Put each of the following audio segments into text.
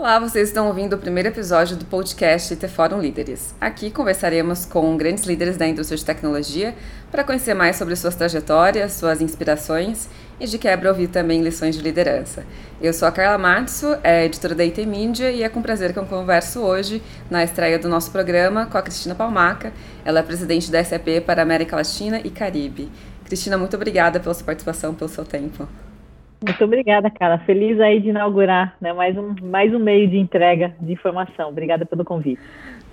Olá, vocês estão ouvindo o primeiro episódio do podcast Te Fórum Líderes. Aqui conversaremos com grandes líderes da indústria de tecnologia para conhecer mais sobre suas trajetórias, suas inspirações e de quebra ouvir também lições de liderança. Eu sou a Carla Matsu, é editora da IT Mídia e é com prazer que eu converso hoje na estreia do nosso programa com a Cristina Palmaca. Ela é presidente da SAP para América Latina e Caribe. Cristina, muito obrigada pela sua participação, pelo seu tempo. Muito obrigada, cara. Feliz aí de inaugurar né, mais, um, mais um meio de entrega de informação. Obrigada pelo convite.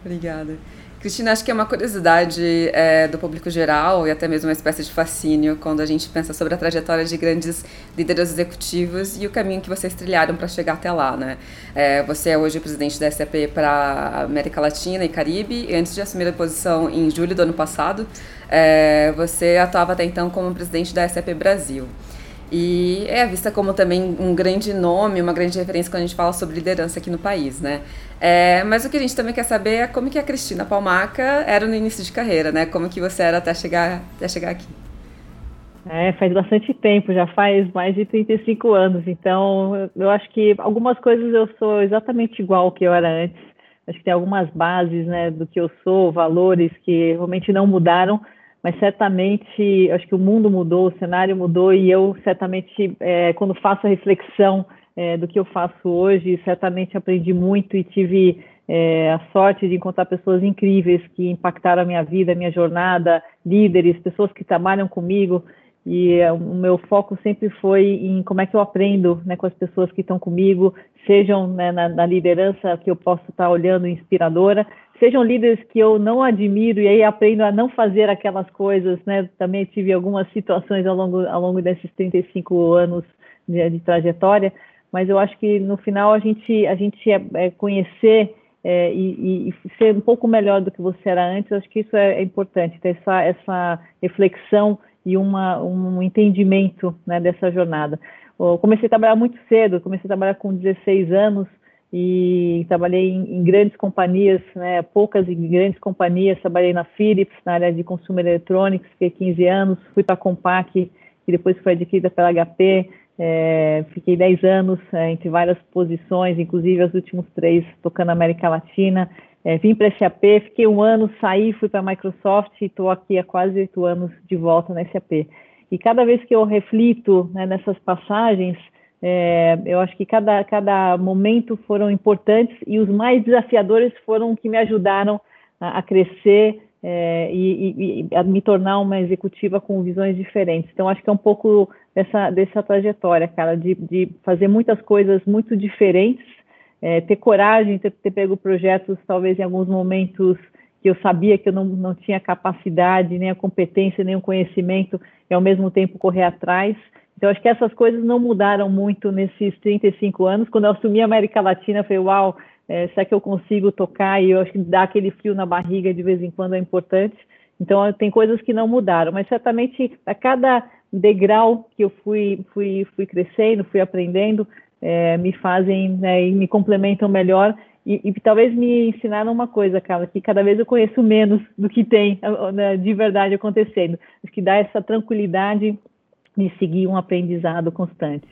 Obrigada. Cristina, acho que é uma curiosidade é, do público geral e até mesmo uma espécie de fascínio quando a gente pensa sobre a trajetória de grandes líderes executivos e o caminho que vocês trilharam para chegar até lá, né? É, você é hoje o presidente da SAP para América Latina e Caribe e antes de assumir a posição em julho do ano passado, é, você atuava até então como presidente da SAP Brasil. E é vista como também um grande nome, uma grande referência quando a gente fala sobre liderança aqui no país, né? É, mas o que a gente também quer saber é como que a Cristina Palmaca era no início de carreira, né? Como que você era até chegar, até chegar aqui. É, faz bastante tempo, já faz mais de 35 anos, então eu acho que algumas coisas eu sou exatamente igual ao que eu era antes. Acho que tem algumas bases, né, do que eu sou, valores que realmente não mudaram, mas certamente acho que o mundo mudou, o cenário mudou e eu certamente é, quando faço a reflexão é, do que eu faço hoje, certamente aprendi muito e tive é, a sorte de encontrar pessoas incríveis que impactaram a minha vida, a minha jornada, líderes, pessoas que trabalham comigo. E é, o meu foco sempre foi em como é que eu aprendo né, com as pessoas que estão comigo, sejam né, na, na, liderança que eu posso estar olhando inspiradora, sejam líderes que eu não admiro e aí aprendo a não fazer aquelas coisas, né? Também tive algumas situações ao longo, ao longo desses 35 anos de, de trajetória, mas eu acho que no final a gente, a gente é, é conhecer é, e, e, ser um pouco melhor do que você era antes, acho que isso é, é importante, ter essa, essa reflexão e uma, um entendimento né, dessa jornada. Eu comecei a trabalhar muito cedo, comecei a trabalhar com 16 anos, e trabalhei em, em, grandes companhias, né, poucas e grandes companhias, trabalhei na Philips, na área de Consumer Electronics, fiquei 15 anos, fui para a Compaq, que depois foi adquirida pela HP, é, fiquei 10 anos é, entre várias posições, inclusive os últimos três tocando América Latina, é, vim para a SAP, fiquei um ano, saí, fui para a Microsoft e estou aqui há quase oito anos de volta na SAP. E cada vez que eu reflito né, nessas passagens, é, eu acho que cada, cada momento foram importantes e os mais desafiadores foram que me ajudaram a, a crescer é, e, e, e, a me tornar uma executiva com visões diferentes. Então, acho que é um pouco dessa, dessa trajetória, cara, de, de fazer muitas coisas muito diferentes, é, ter coragem, ter, ter pego projetos, talvez em alguns momentos que eu sabia que eu não, não tinha capacidade, nem a competência, nem o conhecimento, e ao mesmo tempo correr atrás. Então, acho que essas coisas não mudaram muito nesses 35 anos. Quando eu assumi a América Latina, eu falei, uau, é, será que eu consigo tocar? E eu acho que dar aquele frio na barriga de vez em quando é importante. Então, tem coisas que não mudaram, mas certamente a cada degrau que eu fui, fui, fui crescendo, fui aprendendo, é, me fazem né, e me complementam melhor e, e, talvez me ensinaram uma coisa, cara, que cada vez eu conheço menos do que tem né, de verdade acontecendo. Acho que dá essa tranquilidade de seguir um aprendizado constante.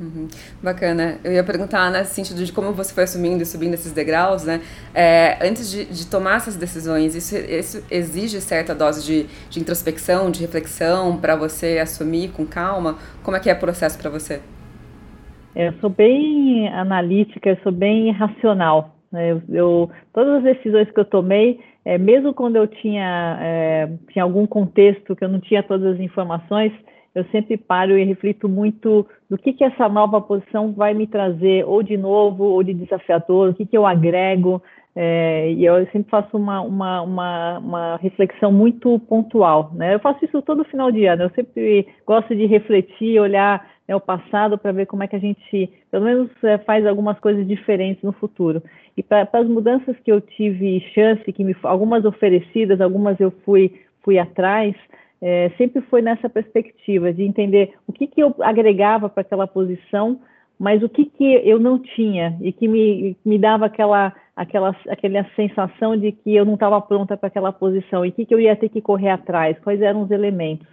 Uhum. Bacana. Eu ia perguntar nesse sentido de como você foi assumindo e subindo esses degraus, né? É, antes de, de, tomar essas decisões, isso, isso exige certa dose de, de introspecção, de reflexão para você assumir com calma? Como é que é o processo para você? Eu sou bem analítica, eu sou bem racional. Né? Eu, eu, todas as decisões que eu tomei, é, mesmo quando eu tinha, é, tinha algum contexto que eu não tinha todas as informações, eu sempre paro e reflito muito do que, que essa nova posição vai me trazer, ou de novo, ou de desafiador, o que, que eu agrego. É, e eu sempre faço uma, uma, uma, uma, reflexão muito pontual. Né? Eu faço isso todo final de ano. Eu sempre gosto de refletir, olhar né, o passado para ver como é que a gente, pelo menos, é, faz algumas coisas diferentes no futuro. E para as mudanças que eu tive chance, que me, algumas oferecidas, algumas eu fui, fui atrás, é, sempre foi nessa perspectiva de entender o que, que eu agregava para aquela posição, mas o que, que eu não tinha e que me, me dava aquela, aquela, aquela sensação de que eu não estava pronta para aquela posição e o que, que eu ia ter que correr atrás, quais eram os elementos.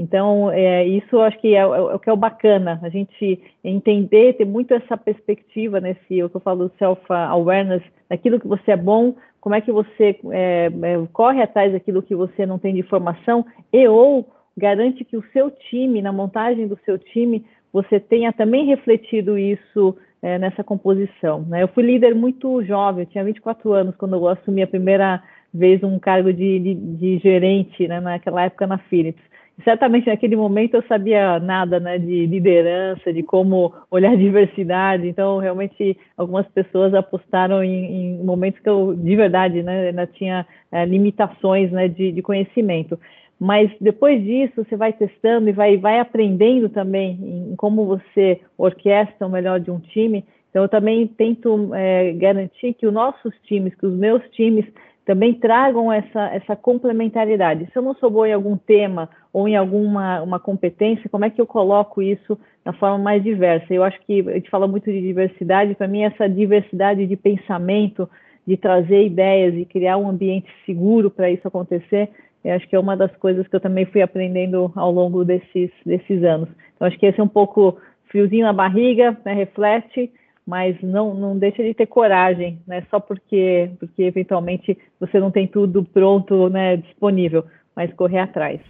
Então, é, isso acho que é, é, o que é o bacana, a gente entender, ter muito essa perspectiva nesse, o que eu falo, self-awareness, daquilo que você é bom, como é que você é, é, corre atrás daquilo que você não tem de formação e ou garante que o seu time, na montagem do seu time, você tenha também refletido isso é, nessa composição. Né? Eu fui líder muito jovem, eu tinha 24 anos quando eu assumi a primeira vez um cargo de, de, de gerente, né, naquela época na Philips certamente naquele momento eu sabia nada né, de liderança, de como olhar diversidade, então realmente algumas pessoas apostaram em, em momentos que eu, de verdade, né, ainda tinha é, limitações né, de, de, conhecimento. Mas depois disso, você vai testando e vai, vai aprendendo também em, como você orquestra o melhor de um time. Então, eu também tento é, garantir que os nossos times, que os meus times, também tragam essa, essa complementaridade. Se eu não sou boa em algum tema ou em alguma uma competência, como é que eu coloco isso da forma mais diversa? Eu acho que a gente fala muito de diversidade, para mim essa diversidade de pensamento, de trazer ideias e criar um ambiente seguro para isso acontecer, eu acho que é uma das coisas que eu também fui aprendendo ao longo desses, desses anos. Então, acho que esse é um pouco friozinho na barriga, né, reflete, mas não, não deixa de ter coragem, né? Só porque, porque eventualmente você não tem tudo pronto, né, disponível, mas correr atrás.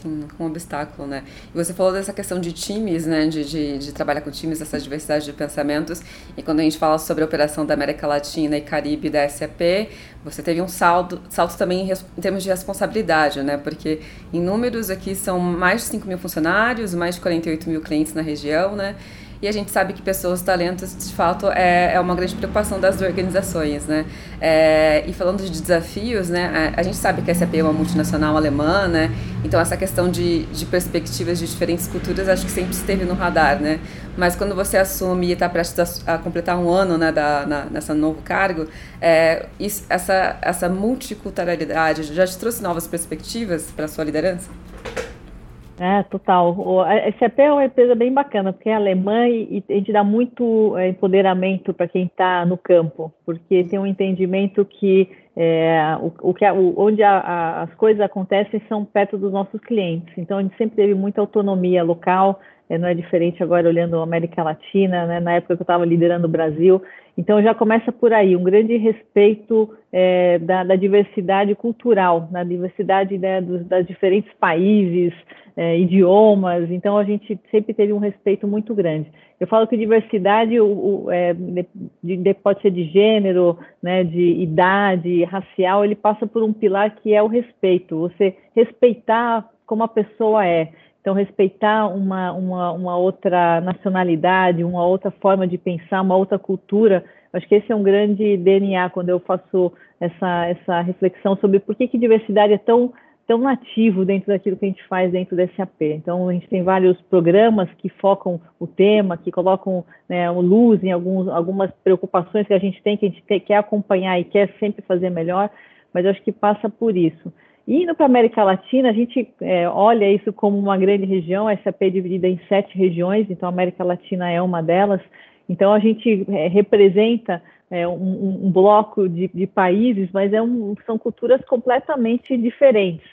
Sim, um obstáculo, né? E você falou dessa questão de times, né? De, de, de, trabalhar com times, essa diversidade de pensamentos. E quando a gente fala sobre a operação da América Latina e Caribe da SAP, você teve um salto, salto também em, termos de responsabilidade, né? Porque em números aqui são mais de 5 mil funcionários, mais de 48 mil clientes na região, né? E a gente sabe que pessoas, talentos, de fato, é, é uma grande preocupação das organizações, né? É, e falando de desafios, né, a, a, gente sabe que a SAP é uma multinacional alemã, né? Então essa questão de, de perspectivas de diferentes culturas acho que sempre esteve no radar, né? Mas quando você assume e está prestes a, a, completar um ano né, da, na, nessa novo cargo, é, isso, essa, essa multiculturalidade já te trouxe novas perspectivas para a sua liderança? É, total. A SAP é uma empresa bem bacana, porque é alemã e a gente dá muito é, empoderamento para quem está no campo, porque tem um entendimento que, é, o, o que o, onde a, a, as coisas acontecem são perto dos nossos clientes. Então, a gente sempre teve muita autonomia local, é, não é diferente agora olhando a América Latina, né? na época que eu estava liderando o Brasil. Então, já começa por aí, um grande respeito é, da, da, diversidade cultural, da diversidade né, dos, das diferentes países, é, idiomas, então a gente sempre teve um respeito muito grande. Eu falo que diversidade o, o, é, de, de, pode ser de gênero, né, de idade, racial, ele passa por um pilar que é o respeito, você respeitar como a pessoa é. Então, respeitar uma, uma, uma outra nacionalidade, uma outra forma de pensar, uma outra cultura, acho que esse é um grande DNA quando eu faço essa, essa reflexão sobre por que, que diversidade é tão tão nativo dentro daquilo que a gente faz dentro da SAP. Então, a gente tem vários programas que focam o tema, que colocam né, luz em alguns, algumas preocupações que a gente tem, que a gente tem, quer acompanhar e quer sempre fazer melhor, mas acho que passa por isso. Indo para a América Latina, a gente é, olha isso como uma grande região, a SAP é dividida em sete regiões, então a América Latina é uma delas. Então, a gente é, representa é, um, um, bloco de, de países, mas é um, são culturas completamente diferentes.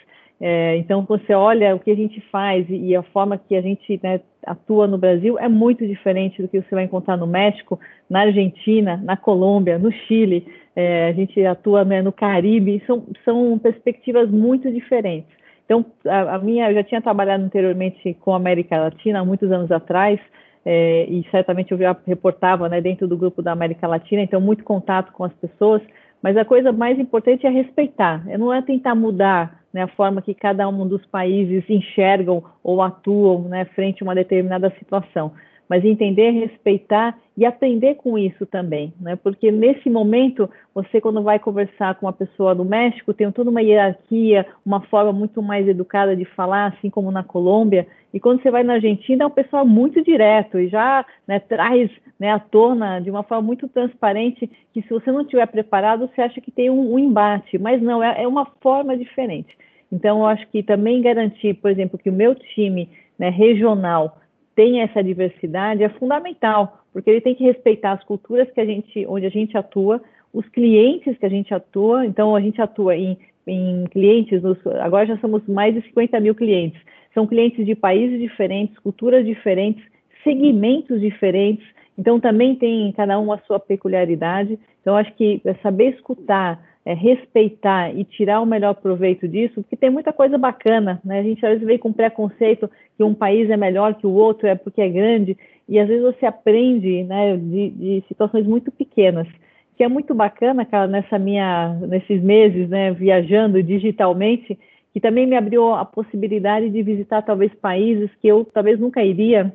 É, então, você olha o que a gente faz e, a forma que a gente né, atua no Brasil é muito diferente do que você vai encontrar no México, na Argentina, na Colômbia, no Chile. É, a gente atua né, no Caribe, são, são perspectivas muito diferentes. Então, a, a, minha, eu já tinha trabalhado anteriormente com a América Latina, há muitos anos atrás, é, e certamente eu já reportava né, dentro do grupo da América Latina, então muito contato com as pessoas, mas a coisa mais importante é respeitar, não é tentar mudar né, a forma que cada um dos países enxergam ou atuam né, frente a uma determinada situação mas entender, respeitar e aprender com isso também, né? Porque nesse momento, você quando vai conversar com uma pessoa do México, tem toda uma hierarquia, uma forma muito mais educada de falar, assim como na Colômbia, e quando você vai na Argentina, é um pessoal muito direto e já né, traz né, à tona de uma forma muito transparente que se você não estiver preparado, você acha que tem um, um embate, mas não, é, é uma forma diferente. Então, eu acho que também garantir, por exemplo, que o meu time né, regional tenha essa diversidade é fundamental, porque ele tem que respeitar as culturas que a gente, onde a gente atua, os clientes que a gente atua, então a gente atua em, em clientes, nos, agora já somos mais de 50 mil clientes, são clientes de países diferentes, culturas diferentes, segmentos diferentes, então também tem cada um a sua peculiaridade. Então acho que é saber escutar, é, respeitar e tirar o melhor proveito disso, porque tem muita coisa bacana, né? A gente às vezes vem com preconceito que um país é melhor que o outro, é porque é grande, e às vezes você aprende, né, de, de situações muito pequenas, que é muito bacana, cara, nessa minha, nesses meses, né, viajando digitalmente, que também me abriu a possibilidade de visitar talvez países que eu talvez nunca iria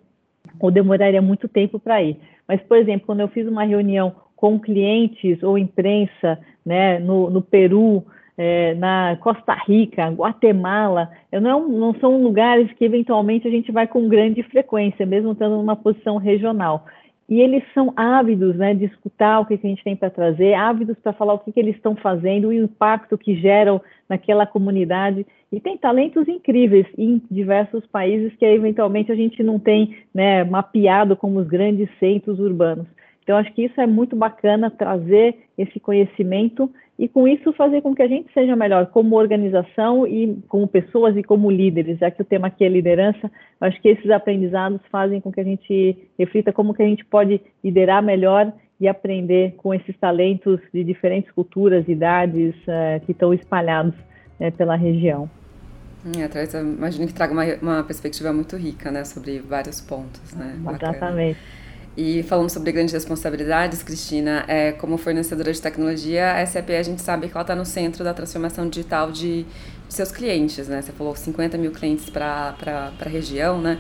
ou demoraria muito tempo para ir. Mas, por exemplo, quando eu fiz uma reunião com clientes ou imprensa né, no, no Peru, é, na Costa Rica, Guatemala, não, não são lugares que eventualmente a gente vai com grande frequência, mesmo estando numa posição regional. E eles são ávidos né, de escutar o que, a gente tem para trazer, ávidos para falar o que, que eles estão fazendo, o impacto que geram naquela comunidade. E tem talentos incríveis em diversos países que eventualmente a gente não tem né, mapeado como os grandes centros urbanos. Então, acho que isso é muito bacana trazer esse conhecimento e, com isso, fazer com que a gente seja melhor como organização e como pessoas e como líderes, já que o tema aqui é liderança. Acho que esses aprendizados fazem com que a gente reflita como que a gente pode liderar melhor e aprender com esses talentos de diferentes culturas, idades uh, que estão espalhados uh, pela região. É, imagino que traga uma, uma perspectiva muito rica, né, sobre vários pontos, né? Exatamente. E falando sobre grandes responsabilidades, Cristina, é, como fornecedora de tecnologia, a SAP a gente sabe que ela está no centro da transformação digital de, de, seus clientes, né? Você falou 50 mil clientes para a região, né?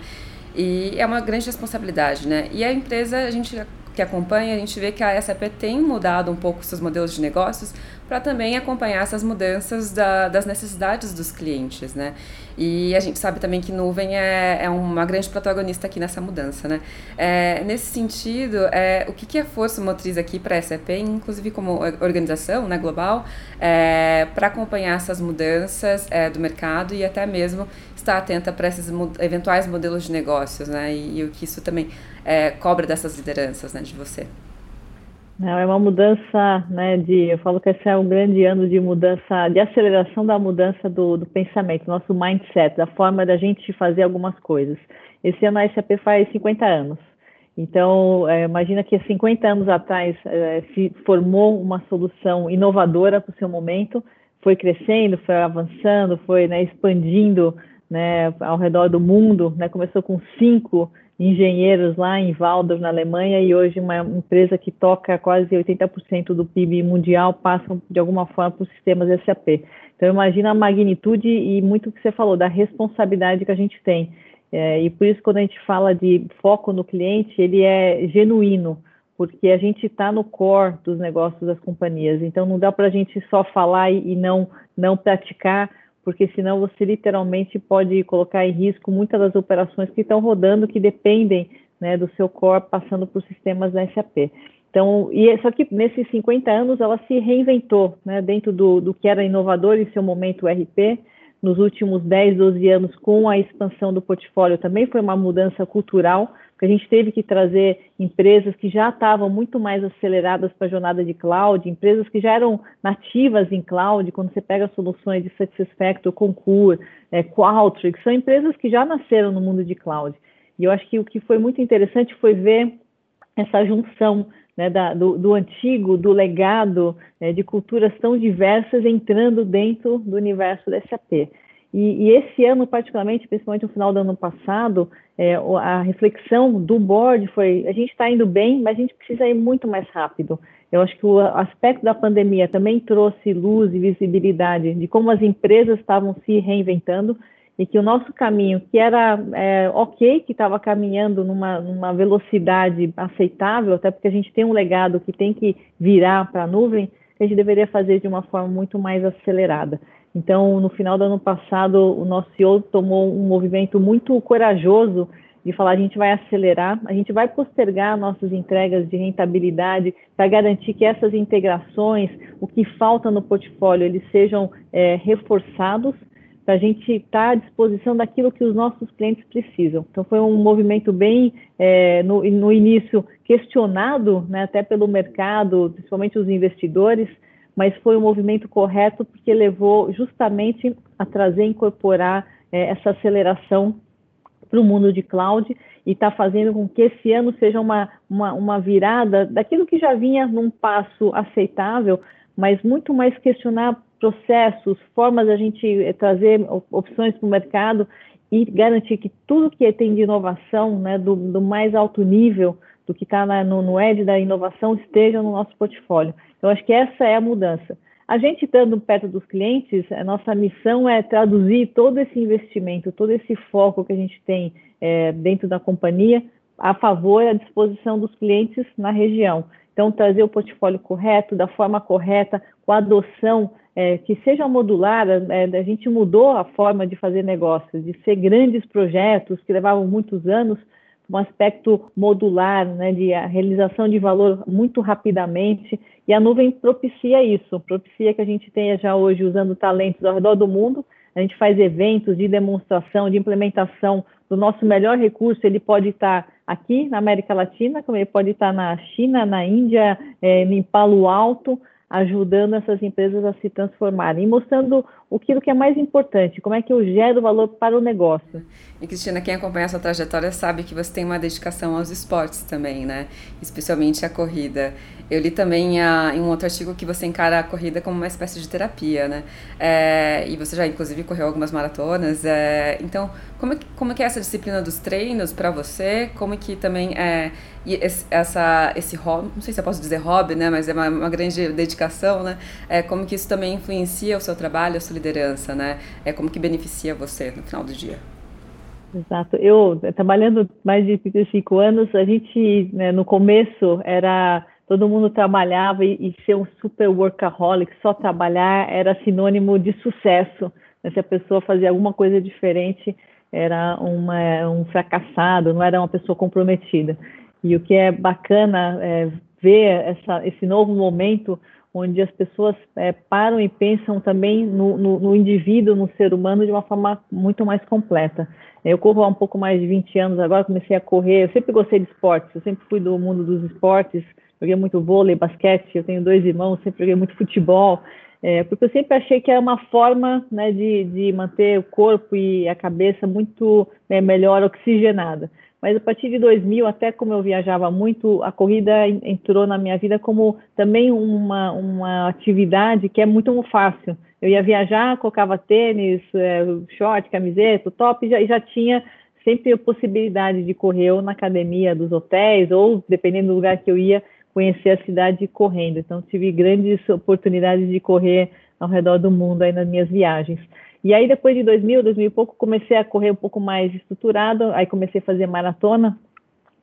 E é uma grande responsabilidade, né? E a empresa, a gente que acompanha, a gente vê que a SAP tem mudado um pouco seus modelos de negócios para também acompanhar essas mudanças da, das necessidades dos clientes, né? E a gente sabe também que nuvem é, é uma grande protagonista aqui nessa mudança, né? É, nesse sentido, é, o que, que é força motriz aqui para a SAP, inclusive como organização né, global, é, para acompanhar essas mudanças é, do mercado e até mesmo estar atenta para esses eventuais modelos de negócios, né? E, e o que isso também é, cobra dessas lideranças né, de você? Não, é uma mudança, né, de, eu falo que esse é um grande ano de mudança, de aceleração da mudança do, do pensamento, nosso mindset, da forma da gente fazer algumas coisas. Esse ano a SAP faz 50 anos. Então, é, imagina que 50 anos atrás é, se formou uma solução inovadora para o seu momento, foi crescendo, foi avançando, foi né, expandindo né, ao redor do mundo, né, começou com cinco engenheiros lá em Waldorf, na Alemanha, e hoje uma empresa que toca quase 80% do PIB mundial passa de alguma forma por sistemas SAP. Então, imagina a magnitude e muito que você falou da responsabilidade que a gente tem. É, e por isso, quando a gente fala de foco no cliente, ele é genuíno, porque a gente está no core dos negócios das companhias. Então, não dá para a gente só falar e não, não praticar porque senão você literalmente pode colocar em risco muitas das operações que estão rodando, que dependem né, do seu core passando por sistemas da SAP. Então, e é só que nesses 50 anos ela se reinventou né, dentro do, do que era inovador em seu momento RP, nos últimos 10, 12 anos, com a expansão do portfólio, também foi uma mudança cultural, porque a gente teve que trazer empresas que já estavam muito mais aceleradas para a jornada de cloud, empresas que já eram nativas em cloud, quando você pega soluções de SuccessFactors, Concur, é, Qualtrics, são empresas que já nasceram no mundo de cloud. E eu acho que o que foi muito interessante foi ver essa junção né, da, do, do, antigo, do legado né, de culturas tão diversas entrando dentro do universo da SAP. E, e, esse ano, particularmente, principalmente no final do ano passado, é, a reflexão do board foi: a gente está indo bem, mas a gente precisa ir muito mais rápido. Eu acho que o aspecto da pandemia também trouxe luz e visibilidade de como as empresas estavam se reinventando e que o nosso caminho, que era é, ok, que estava caminhando numa, numa velocidade aceitável, até porque a gente tem um legado que tem que virar para a nuvem, a gente deveria fazer de uma forma muito mais acelerada. Então, no final do ano passado, o nosso CEO tomou um movimento muito corajoso de falar: a gente vai acelerar, a gente vai postergar nossas entregas de rentabilidade para garantir que essas integrações, o que falta no portfólio, eles sejam é, reforçados para a gente estar tá à disposição daquilo que os nossos clientes precisam. Então, foi um movimento bem, é, no, no, início, questionado, né, até pelo mercado, principalmente os investidores, mas foi um movimento correto porque levou justamente a trazer, incorporar é, essa aceleração para o mundo de cloud e está fazendo com que esse ano seja uma, uma, uma virada daquilo que já vinha num passo aceitável, mas muito mais questionar processos, formas da gente eh, trazer opções para o mercado e garantir que tudo que tem de inovação, né, do, do mais alto nível, do que está no, no edge da inovação, esteja no nosso portfólio. Então, acho que essa é a mudança. A gente estando perto dos clientes, a nossa missão é traduzir todo esse investimento, todo esse foco que a gente tem é, dentro da companhia a favor e à disposição dos clientes na região. Então, trazer o portfólio correto, da forma correta, com a adoção é, que seja modular, é, a gente mudou a forma de fazer negócios, de ser grandes projetos que levavam muitos anos, um aspecto modular, né, de realização de valor muito rapidamente, e a nuvem propicia isso, propicia que a gente tenha já hoje usando talentos ao redor do mundo, a gente faz eventos de demonstração, de implementação do nosso melhor recurso, ele pode estar aqui na América Latina, como ele pode estar na China, na Índia, é, em Palo Alto, ajudando essas empresas a se transformarem. Mostrando o que é mais importante, como é que eu gero valor para o negócio. E Cristina, quem acompanha a sua trajetória sabe que você tem uma dedicação aos esportes também, né? Especialmente a corrida. Eu li também a, em um outro artigo que você encara a corrida como uma espécie de terapia, né? É, e você já, inclusive, correu algumas maratonas. É, então, como, é, como é que é essa disciplina dos treinos para você? Como é que também é esse, essa, esse hobby, não sei se eu posso dizer hobby, né? Mas é uma, uma grande dedicação, né? É, como que isso também influencia o seu trabalho, a sua liderança, né? É como que beneficia você no final do dia. Exato. Eu, trabalhando mais de 35 anos, a gente, né, no começo, era todo mundo trabalhava e, e, ser um super workaholic, só trabalhar era sinônimo de sucesso. Né? Se a pessoa fazia alguma coisa diferente, era uma, um fracassado, não era uma pessoa comprometida. E o que é bacana é ver essa, esse novo momento onde as pessoas é, param e pensam também no, no, no, indivíduo, no ser humano, de uma forma muito mais completa. Eu corro há um pouco mais de 20 anos agora, comecei a correr, eu sempre gostei de esportes, eu sempre fui do mundo dos esportes, joguei muito vôlei, basquete, eu tenho dois irmãos, sempre joguei muito futebol, é, porque eu sempre achei que era uma forma né, de, de manter o corpo e a cabeça muito né, melhor oxigenada. Mas a partir de 2000, até como eu viajava muito, a corrida entrou na minha vida como também uma, uma atividade que é muito fácil. Eu ia viajar, colocava tênis, é, short, camiseta, top, e já, já tinha sempre a possibilidade de correr ou na academia dos hotéis, ou dependendo do lugar que eu ia, conhecer a cidade correndo. Então, tive grandes oportunidades de correr ao redor do mundo aí nas minhas viagens. E aí, depois de 2000, 2000 e pouco, comecei a correr um pouco mais estruturado, aí comecei a fazer maratona,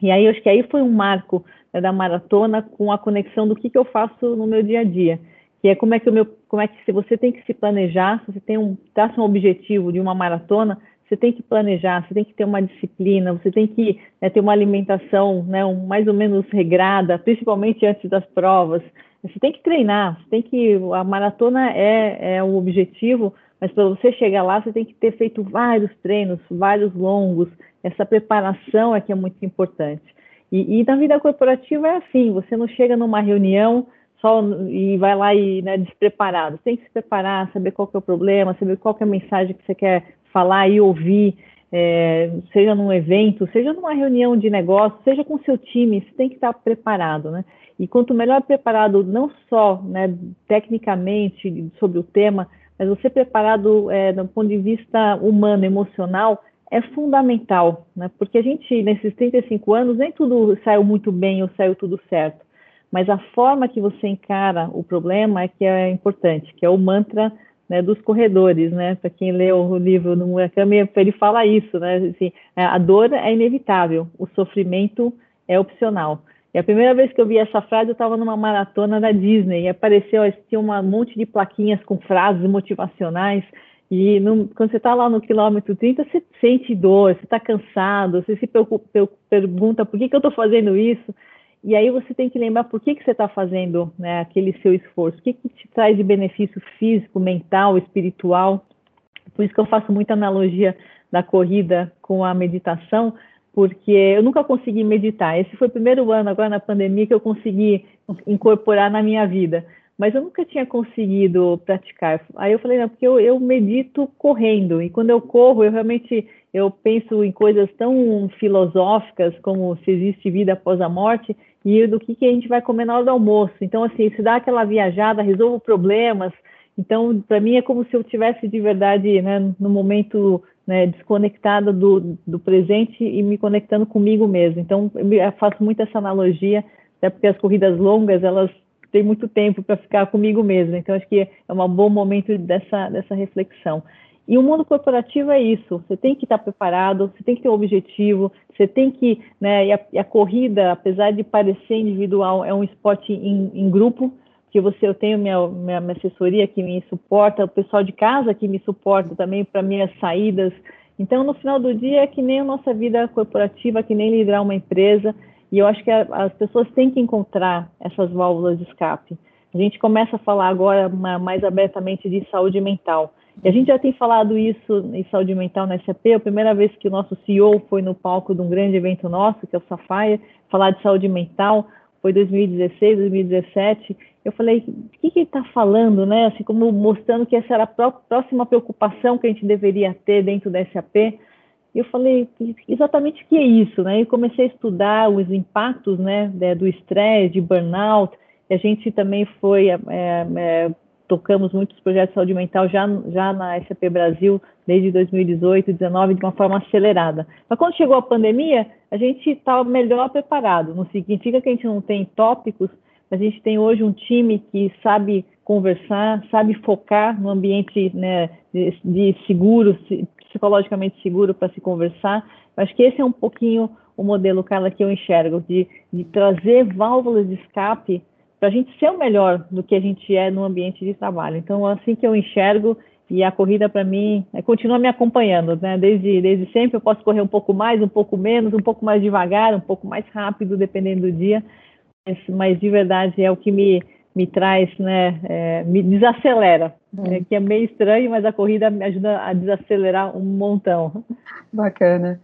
e aí acho que aí foi um marco né, da maratona com a conexão do que, que eu faço no meu dia a dia, que é como é que o meu, como é que se você tem que se planejar, se você tem um traça um objetivo de uma maratona, você tem que planejar, você tem que ter uma disciplina, você tem que né, ter uma alimentação né, um, mais ou menos regrada, principalmente antes das provas. Você tem que treinar, você tem que a maratona é, é o objetivo, mas para você chegar lá, você tem que ter feito vários treinos, vários longos. Essa preparação é que é muito importante. E, e na vida corporativa é assim: você não chega numa reunião só e vai lá e né, despreparado. Você tem que se preparar, saber qual é o problema, saber qual é a mensagem que você quer falar e ouvir. É, seja num evento, seja numa reunião de negócio, seja com seu time, você tem que estar preparado, né? E quanto melhor preparado, não só né, tecnicamente sobre o tema, mas você preparado é, do ponto de vista humano, emocional, é fundamental, né? Porque a gente, nesses 35 anos, nem tudo saiu muito bem ou saiu tudo certo. Mas a forma que você encara o problema é que é importante, que é o mantra né, dos corredores, né? Para quem leu o livro do Murakami, ele fala isso, né? Assim, a dor é inevitável, o sofrimento é opcional. E a primeira vez que eu vi essa frase, eu estava numa maratona da Disney e apareceu, tinha um monte de plaquinhas com frases motivacionais. E no, quando você está lá no quilômetro 30, você sente dor, você está cansado, você se pergunta por que, que eu estou fazendo isso. E aí você tem que lembrar por que, que você está fazendo né, aquele seu esforço, o que, que te traz de benefício físico, mental, espiritual. Por isso que eu faço muita analogia da corrida com a meditação, porque eu nunca consegui meditar. Esse foi o primeiro ano agora na pandemia que eu consegui incorporar na minha vida. mas eu nunca tinha conseguido praticar. Aí eu falei, não, porque eu, eu medito correndo, e quando eu corro, eu realmente eu penso em coisas tão filosóficas como se existe vida após a morte e do que, que a gente vai comer na hora do almoço. Então, assim, se dá aquela viajada, resolvo problemas. Então, para mim é como se eu tivesse de verdade, né, no momento né, desconectada do, do presente e me conectando comigo mesmo. Então, eu faço muito essa analogia, até porque as corridas longas, elas têm muito tempo para ficar comigo mesmo. Então, acho que é um bom momento dessa, dessa reflexão. E o mundo corporativo é isso. Você tem que estar preparado, você tem que ter um objetivo, você tem que, né? E a, e a corrida, apesar de parecer individual, é um esporte em, em grupo. Que você, eu tenho minha, minha, minha, assessoria que me suporta, o pessoal de casa que me suporta também para minhas saídas. Então, no final do dia, é que nem a nossa vida corporativa, que nem liderar uma empresa. E eu acho que a, as pessoas têm que encontrar essas válvulas de escape. A gente começa a falar agora mais abertamente de saúde mental. E a gente já tem falado isso em saúde mental na SAP. A primeira vez que o nosso CEO foi no palco de um grande evento nosso, que é o Safaya, falar de saúde mental, foi 2016, 2017. Eu falei, o que, que ele está falando, né? Assim como mostrando que essa era a próxima preocupação que a gente deveria ter dentro da SAP. E eu falei, exatamente o que é isso, né? E comecei a estudar os impactos, né, do estresse, de burnout. E a gente também foi é, é, tocamos muitos projetos de saúde mental já, já na SAP Brasil, desde 2018, 2019, de uma forma acelerada. Mas quando chegou a pandemia, a gente estava melhor preparado. Não significa que a gente não tem tópicos, a gente tem hoje um time que sabe conversar, sabe focar no ambiente né, de, de seguro, psicologicamente seguro para se conversar. Acho que esse é um pouquinho o modelo, Carla, que eu enxergo, de, de trazer válvulas de escape para a gente ser o melhor do que a gente é no ambiente de trabalho. Então, assim que eu enxergo, e a corrida para mim é, continua me acompanhando, né? Desde, desde sempre eu posso correr um pouco mais, um pouco menos, um pouco mais devagar, um pouco mais rápido, dependendo do dia, mas, mas de verdade é o que me, me traz, né? É, me desacelera, hum. é, que é meio estranho, mas a corrida me ajuda a desacelerar um montão. Bacana.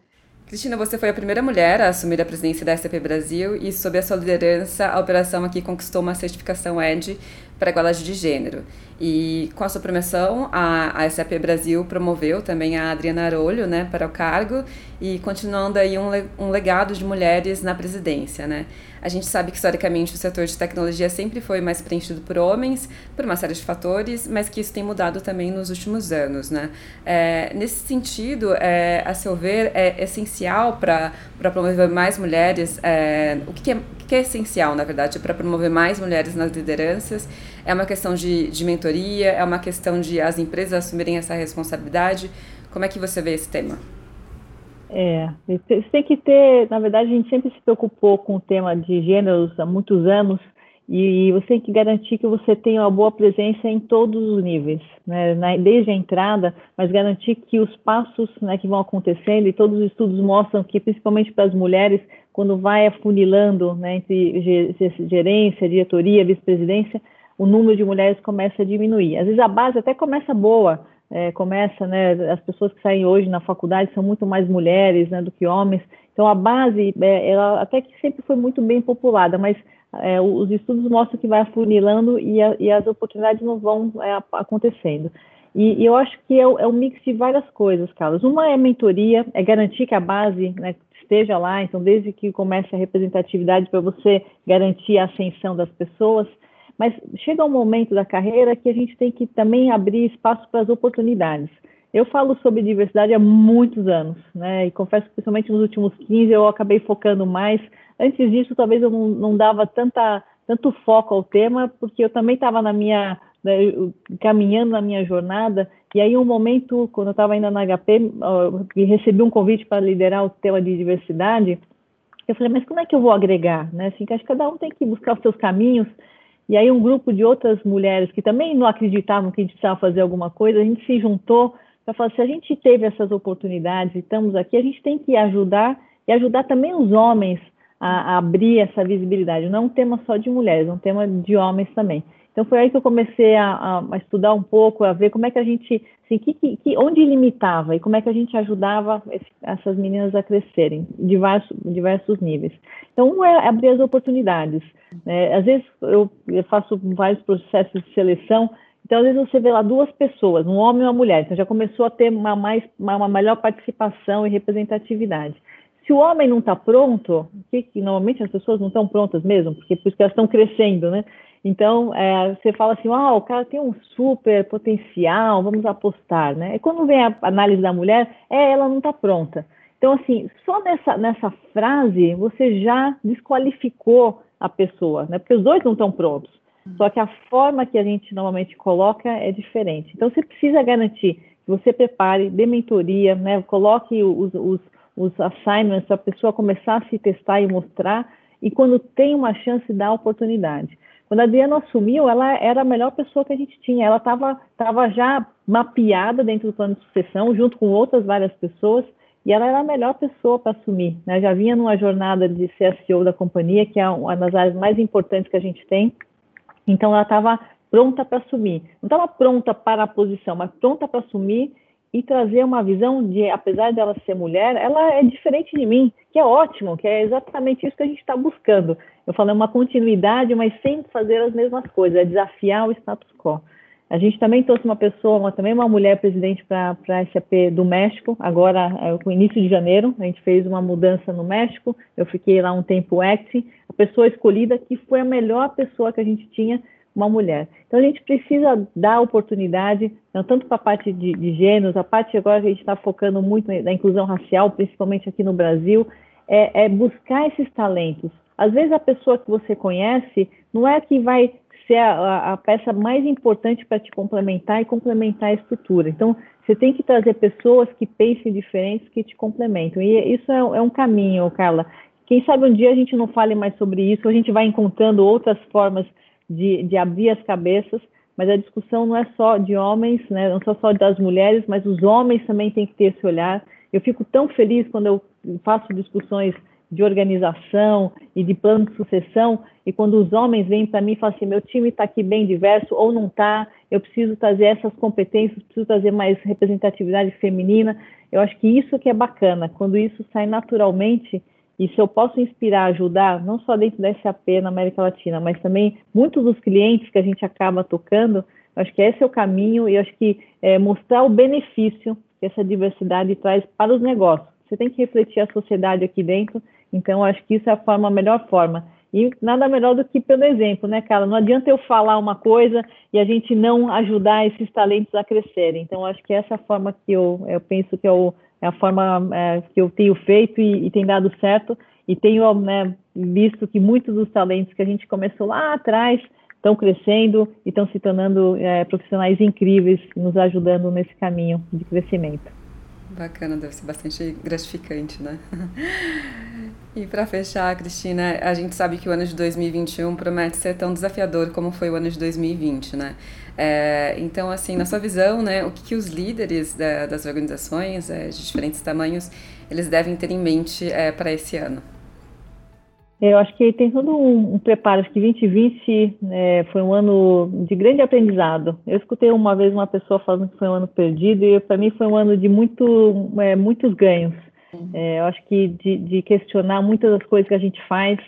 Cristina, você foi a primeira mulher a assumir a presidência da SAP Brasil e, sob a sua liderança, a operação aqui conquistou uma certificação ED para igualdade de gênero. E com a sua promoção, a, a SAP Brasil promoveu também a Adriana Arolho né, para o cargo e continuando aí um, um legado de mulheres na presidência. Né? A gente sabe que, historicamente, o setor de tecnologia sempre foi mais preenchido por homens, por uma série de fatores, mas que isso tem mudado também nos últimos anos. Né? É, nesse sentido, é, a seu ver, é essencial para promover mais mulheres, é, o que é, o que é essencial, na verdade, para promover mais mulheres nas lideranças? É uma questão de, de mentoria, é uma questão de as empresas assumirem essa responsabilidade? Como é que você vê esse tema? É, você tem que ter, na verdade, a gente sempre se preocupou com o tema de gêneros há muitos anos e você tem que garantir que você tenha uma boa presença em todos os níveis, né? desde a entrada, mas garantir que os passos né, que vão acontecendo e todos os estudos mostram que, principalmente para as mulheres, quando vai afunilando né, entre gerência, diretoria, vice-presidência, o número de mulheres começa a diminuir. Às vezes a base até começa boa, é, começa, né, as pessoas que saem hoje na faculdade são muito mais mulheres né, do que homens, então a base, é, ela até que sempre foi muito bem populada, mas é, os estudos mostram que vai afunilando e, a, e as oportunidades não vão é, acontecendo. E, e, eu acho que é, é um mix de várias coisas, Carlos. Uma é mentoria, é garantir que a base né, esteja lá, então desde que comece a representatividade para você garantir a ascensão das pessoas, mas chega um momento da carreira que a gente tem que também abrir espaço para as oportunidades. Eu falo sobre diversidade há muitos anos, né? E confesso que, principalmente nos últimos 15, eu acabei focando mais. Antes disso, talvez eu não, não dava tanta, tanto foco ao tema, porque eu também estava na minha né, caminhando na minha jornada. E aí, um momento, quando eu estava ainda na HP, e recebi um convite para liderar o tema de diversidade, eu falei, mas como é que eu vou agregar? Né? Assim, acho que cada um tem que buscar os seus caminhos. E aí um grupo de outras mulheres que também não acreditavam que a gente precisava fazer alguma coisa, a gente se juntou para falar, se a gente teve essas oportunidades e estamos aqui, a gente tem que ajudar e ajudar também os homens a, a abrir essa visibilidade. Não é um tema só de mulheres, é um tema de homens também. Então foi aí que eu comecei a, a estudar um pouco, a ver como é que a gente, assim, que, que, onde limitava e como é que a gente ajudava esse, essas meninas a crescerem, em diversos, diversos níveis. Então, um é abrir as oportunidades. Né? Às vezes eu, eu faço vários processos de seleção, então, às vezes você vê lá duas pessoas, um homem e uma mulher, então já começou a ter uma, mais, uma, uma melhor participação e representatividade. Se o homem não está pronto, que, que, normalmente as pessoas não estão prontas mesmo, porque, porque elas estão crescendo, né? Então, é, você fala assim, ah, o cara tem um super potencial, vamos apostar, né? E quando vem a análise da mulher, é, ela não está pronta. Então, assim, só nessa, nessa frase, você já desqualificou a pessoa, né? Porque os dois não estão prontos. Só que a forma que a gente normalmente coloca é diferente. Então, você precisa garantir que você prepare, dê mentoria, né? Coloque os, os, os assignments para a pessoa começar a se testar e mostrar. E quando tem uma chance, dá oportunidade. Quando a Adriana assumiu, ela era a melhor pessoa que a gente tinha. Ela estava tava já mapeada dentro do plano de sucessão, junto com outras várias pessoas, e ela era a melhor pessoa para assumir. Né? Já vinha numa jornada de ser CEO da companhia, que é uma das áreas mais importantes que a gente tem. Então, ela estava pronta para assumir. Não estava pronta para a posição, mas pronta para assumir e trazer uma visão de, apesar dela ser mulher, ela é diferente de mim, que é ótimo, que é exatamente isso que a gente está buscando. Eu falo, é uma continuidade, mas sem fazer as mesmas coisas, é desafiar o status quo. A gente também trouxe uma pessoa, uma, também uma mulher presidente para a SAP do México, agora, no é, início de janeiro, a gente fez uma mudança no México, eu fiquei lá um tempo acting, a pessoa escolhida que foi a melhor pessoa que a gente tinha uma mulher. Então a gente precisa dar oportunidade, não, tanto para a parte de, de gêneros, a parte agora a gente está focando muito na inclusão racial, principalmente aqui no Brasil, é, é buscar esses talentos. Às vezes a pessoa que você conhece não é que vai ser a, a peça mais importante para te complementar e complementar a estrutura. Então, você tem que trazer pessoas que pensem diferentes, que te complementam. E isso é, é um caminho, Carla. Quem sabe um dia a gente não fale mais sobre isso, a gente vai encontrando outras formas de, de abrir as cabeças, mas a discussão não é só de homens, né? não só só das mulheres, mas os homens também têm que ter esse olhar. Eu fico tão feliz quando eu faço discussões de organização e de plano de sucessão, e quando os homens vêm para mim e falam assim, meu time está aqui bem diverso ou não está, eu preciso trazer essas competências, preciso trazer mais representatividade feminina, eu acho que isso que é bacana, quando isso sai naturalmente, e se eu posso inspirar, ajudar, não só dentro da SAP na América Latina, mas também muitos dos clientes que a gente acaba tocando, acho que esse é o caminho e acho que é, mostrar o benefício que essa diversidade traz para os negócios. Você tem que refletir a sociedade aqui dentro, então acho que isso é a forma, a melhor forma. E nada melhor do que pelo exemplo, né, cara? Não adianta eu falar uma coisa e a gente não ajudar esses talentos a crescerem. Então, acho que essa é forma que eu, eu penso que é o, é a forma é, que eu tenho feito e, e tem dado certo. E tenho né, visto que muitos dos talentos que a gente começou lá atrás estão crescendo e estão se tornando é, profissionais incríveis, nos ajudando nesse caminho de crescimento. Bacana, deve ser bastante gratificante, né? E para fechar, Cristina, a gente sabe que o ano de 2021 promete ser tão desafiador como foi o ano de 2020, né? É, então, assim, na sua visão, né, o que, que os líderes da, das organizações é, de diferentes tamanhos, eles devem ter em mente é, para esse ano? Eu acho que tem todo um, um preparo. Acho que 2020 é, foi um ano de grande aprendizado. Eu escutei uma vez uma pessoa falando que foi um ano perdido e para mim foi um ano de muito, é, muitos ganhos. Uhum. É, eu acho que de, de, questionar muitas das coisas que a gente faz,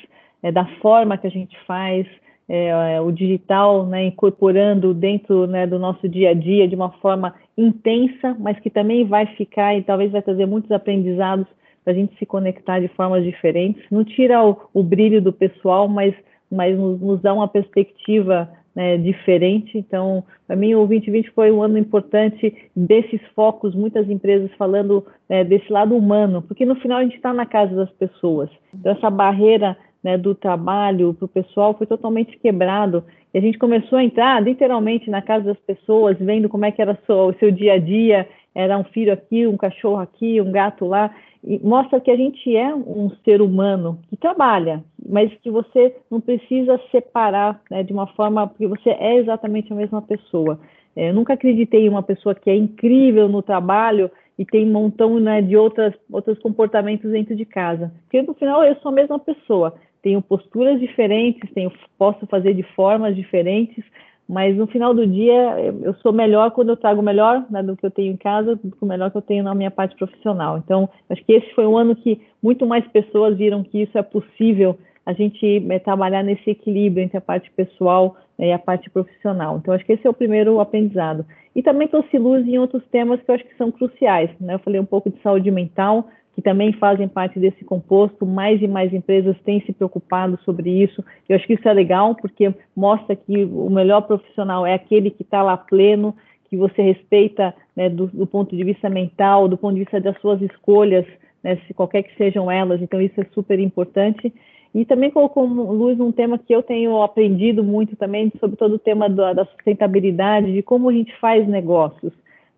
é, da forma que a gente faz, é, o digital né, incorporando dentro né, do nosso dia a dia de uma forma intensa, mas que também vai ficar e talvez vai trazer muitos aprendizados para a gente se conectar de formas diferentes. Não tira o, o brilho do pessoal, mas, mas nos, nos dá uma perspectiva né, diferente. Então, para mim, o 2020 foi um ano importante desses focos, muitas empresas falando né, desse lado humano, porque no final a gente está na casa das pessoas. Então, essa barreira né, do trabalho para o pessoal foi totalmente quebrado. E a gente começou a entrar literalmente na casa das pessoas, vendo como é que era o seu dia a dia, era um filho aqui, um cachorro aqui, um gato lá e mostra que a gente é um ser humano que trabalha, mas que você não precisa separar né, de uma forma, porque você é exatamente a mesma pessoa. É, eu nunca acreditei em uma pessoa que é incrível no trabalho e tem um montão né, de outras, outros comportamentos dentro de casa. Porque no final eu sou a mesma pessoa, tenho posturas diferentes, tenho, posso fazer de formas diferentes, mas no final do dia eu sou melhor quando eu trago o melhor né, do que eu tenho em casa do que o melhor que eu tenho na minha parte profissional. Então, acho que esse foi um ano que muito mais pessoas viram que isso é possível a gente é, trabalhar nesse equilíbrio entre a parte pessoal né, e a parte profissional. Então, acho que esse é o primeiro aprendizado. E também trouxe luz em outros temas que eu acho que são cruciais. Né? Eu falei um pouco de saúde mental, que também fazem parte desse composto. Mais e mais empresas têm se preocupado sobre isso. Eu acho que isso é legal, porque mostra que o melhor profissional é aquele que está lá pleno, que você respeita né, do, do, ponto de vista mental, do ponto de vista das suas escolhas, né, se qualquer que sejam elas. Então, isso é super importante. E também colocou luz num tema que eu tenho aprendido muito também, sobre todo o tema da, da sustentabilidade, de como a gente faz negócios,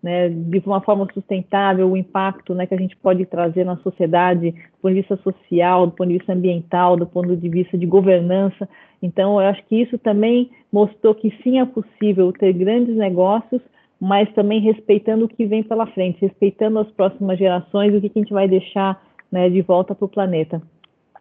né, de uma forma sustentável, o impacto né, que a gente pode trazer na sociedade, do ponto de vista social, do ponto de vista ambiental, do ponto de vista de governança. Então, eu acho que isso também mostrou que sim é possível ter grandes negócios, mas também respeitando o que vem pela frente, respeitando as próximas gerações, o que a gente vai deixar né, de volta para o planeta.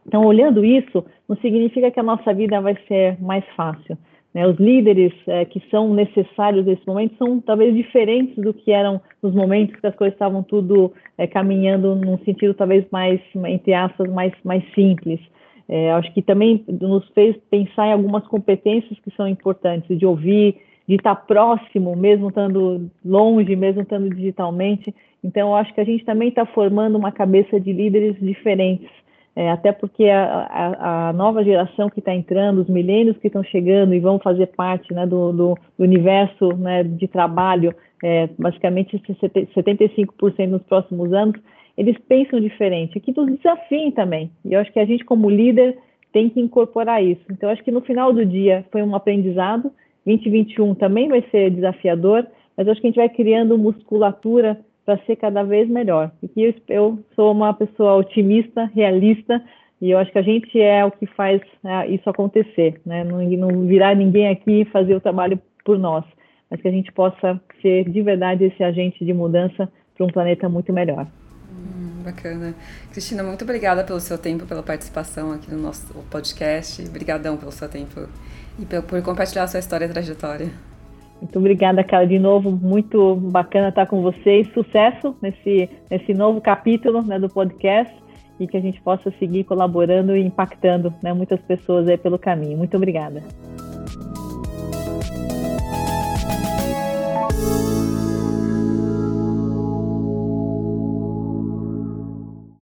Então, olhando isso, não significa que a nossa vida vai ser mais fácil. Né? Os líderes é, que são necessários nesse momento são talvez diferentes do que eram nos momentos que as coisas estavam tudo é, caminhando num sentido talvez mais, entre aspas, mais, mais simples. É, acho que também nos fez pensar em algumas competências que são importantes, de ouvir, de estar próximo, mesmo estando longe, mesmo estando digitalmente. Então, acho que a gente também está formando uma cabeça de líderes diferentes é, até porque a, a, a, nova geração que está entrando, os milênios que estão chegando e vão fazer parte né, do, do, universo né, de trabalho, é, basicamente 75% nos próximos anos, eles pensam diferente, que nos desafiem também. E eu acho que a gente, como líder, tem que incorporar isso. Então, acho que no final do dia foi um aprendizado. 2021 também vai ser desafiador, mas acho que a gente vai criando musculatura para ser cada vez melhor. E eu sou uma pessoa otimista, realista, e eu acho que a gente é o que faz né, isso acontecer, né? Não, não virar ninguém aqui fazer o trabalho por nós, mas que a gente possa ser de verdade esse agente de mudança para um planeta muito melhor. Hum, bacana. Cristina, muito obrigada pelo seu tempo, pela participação aqui no nosso podcast. Obrigadão pelo seu tempo e por compartilhar a sua história e trajetória. Muito obrigada, Carla, de novo. Muito bacana estar com vocês. Sucesso nesse, nesse novo capítulo né, do podcast e que a gente possa seguir colaborando e impactando né, muitas pessoas aí pelo caminho. Muito obrigada.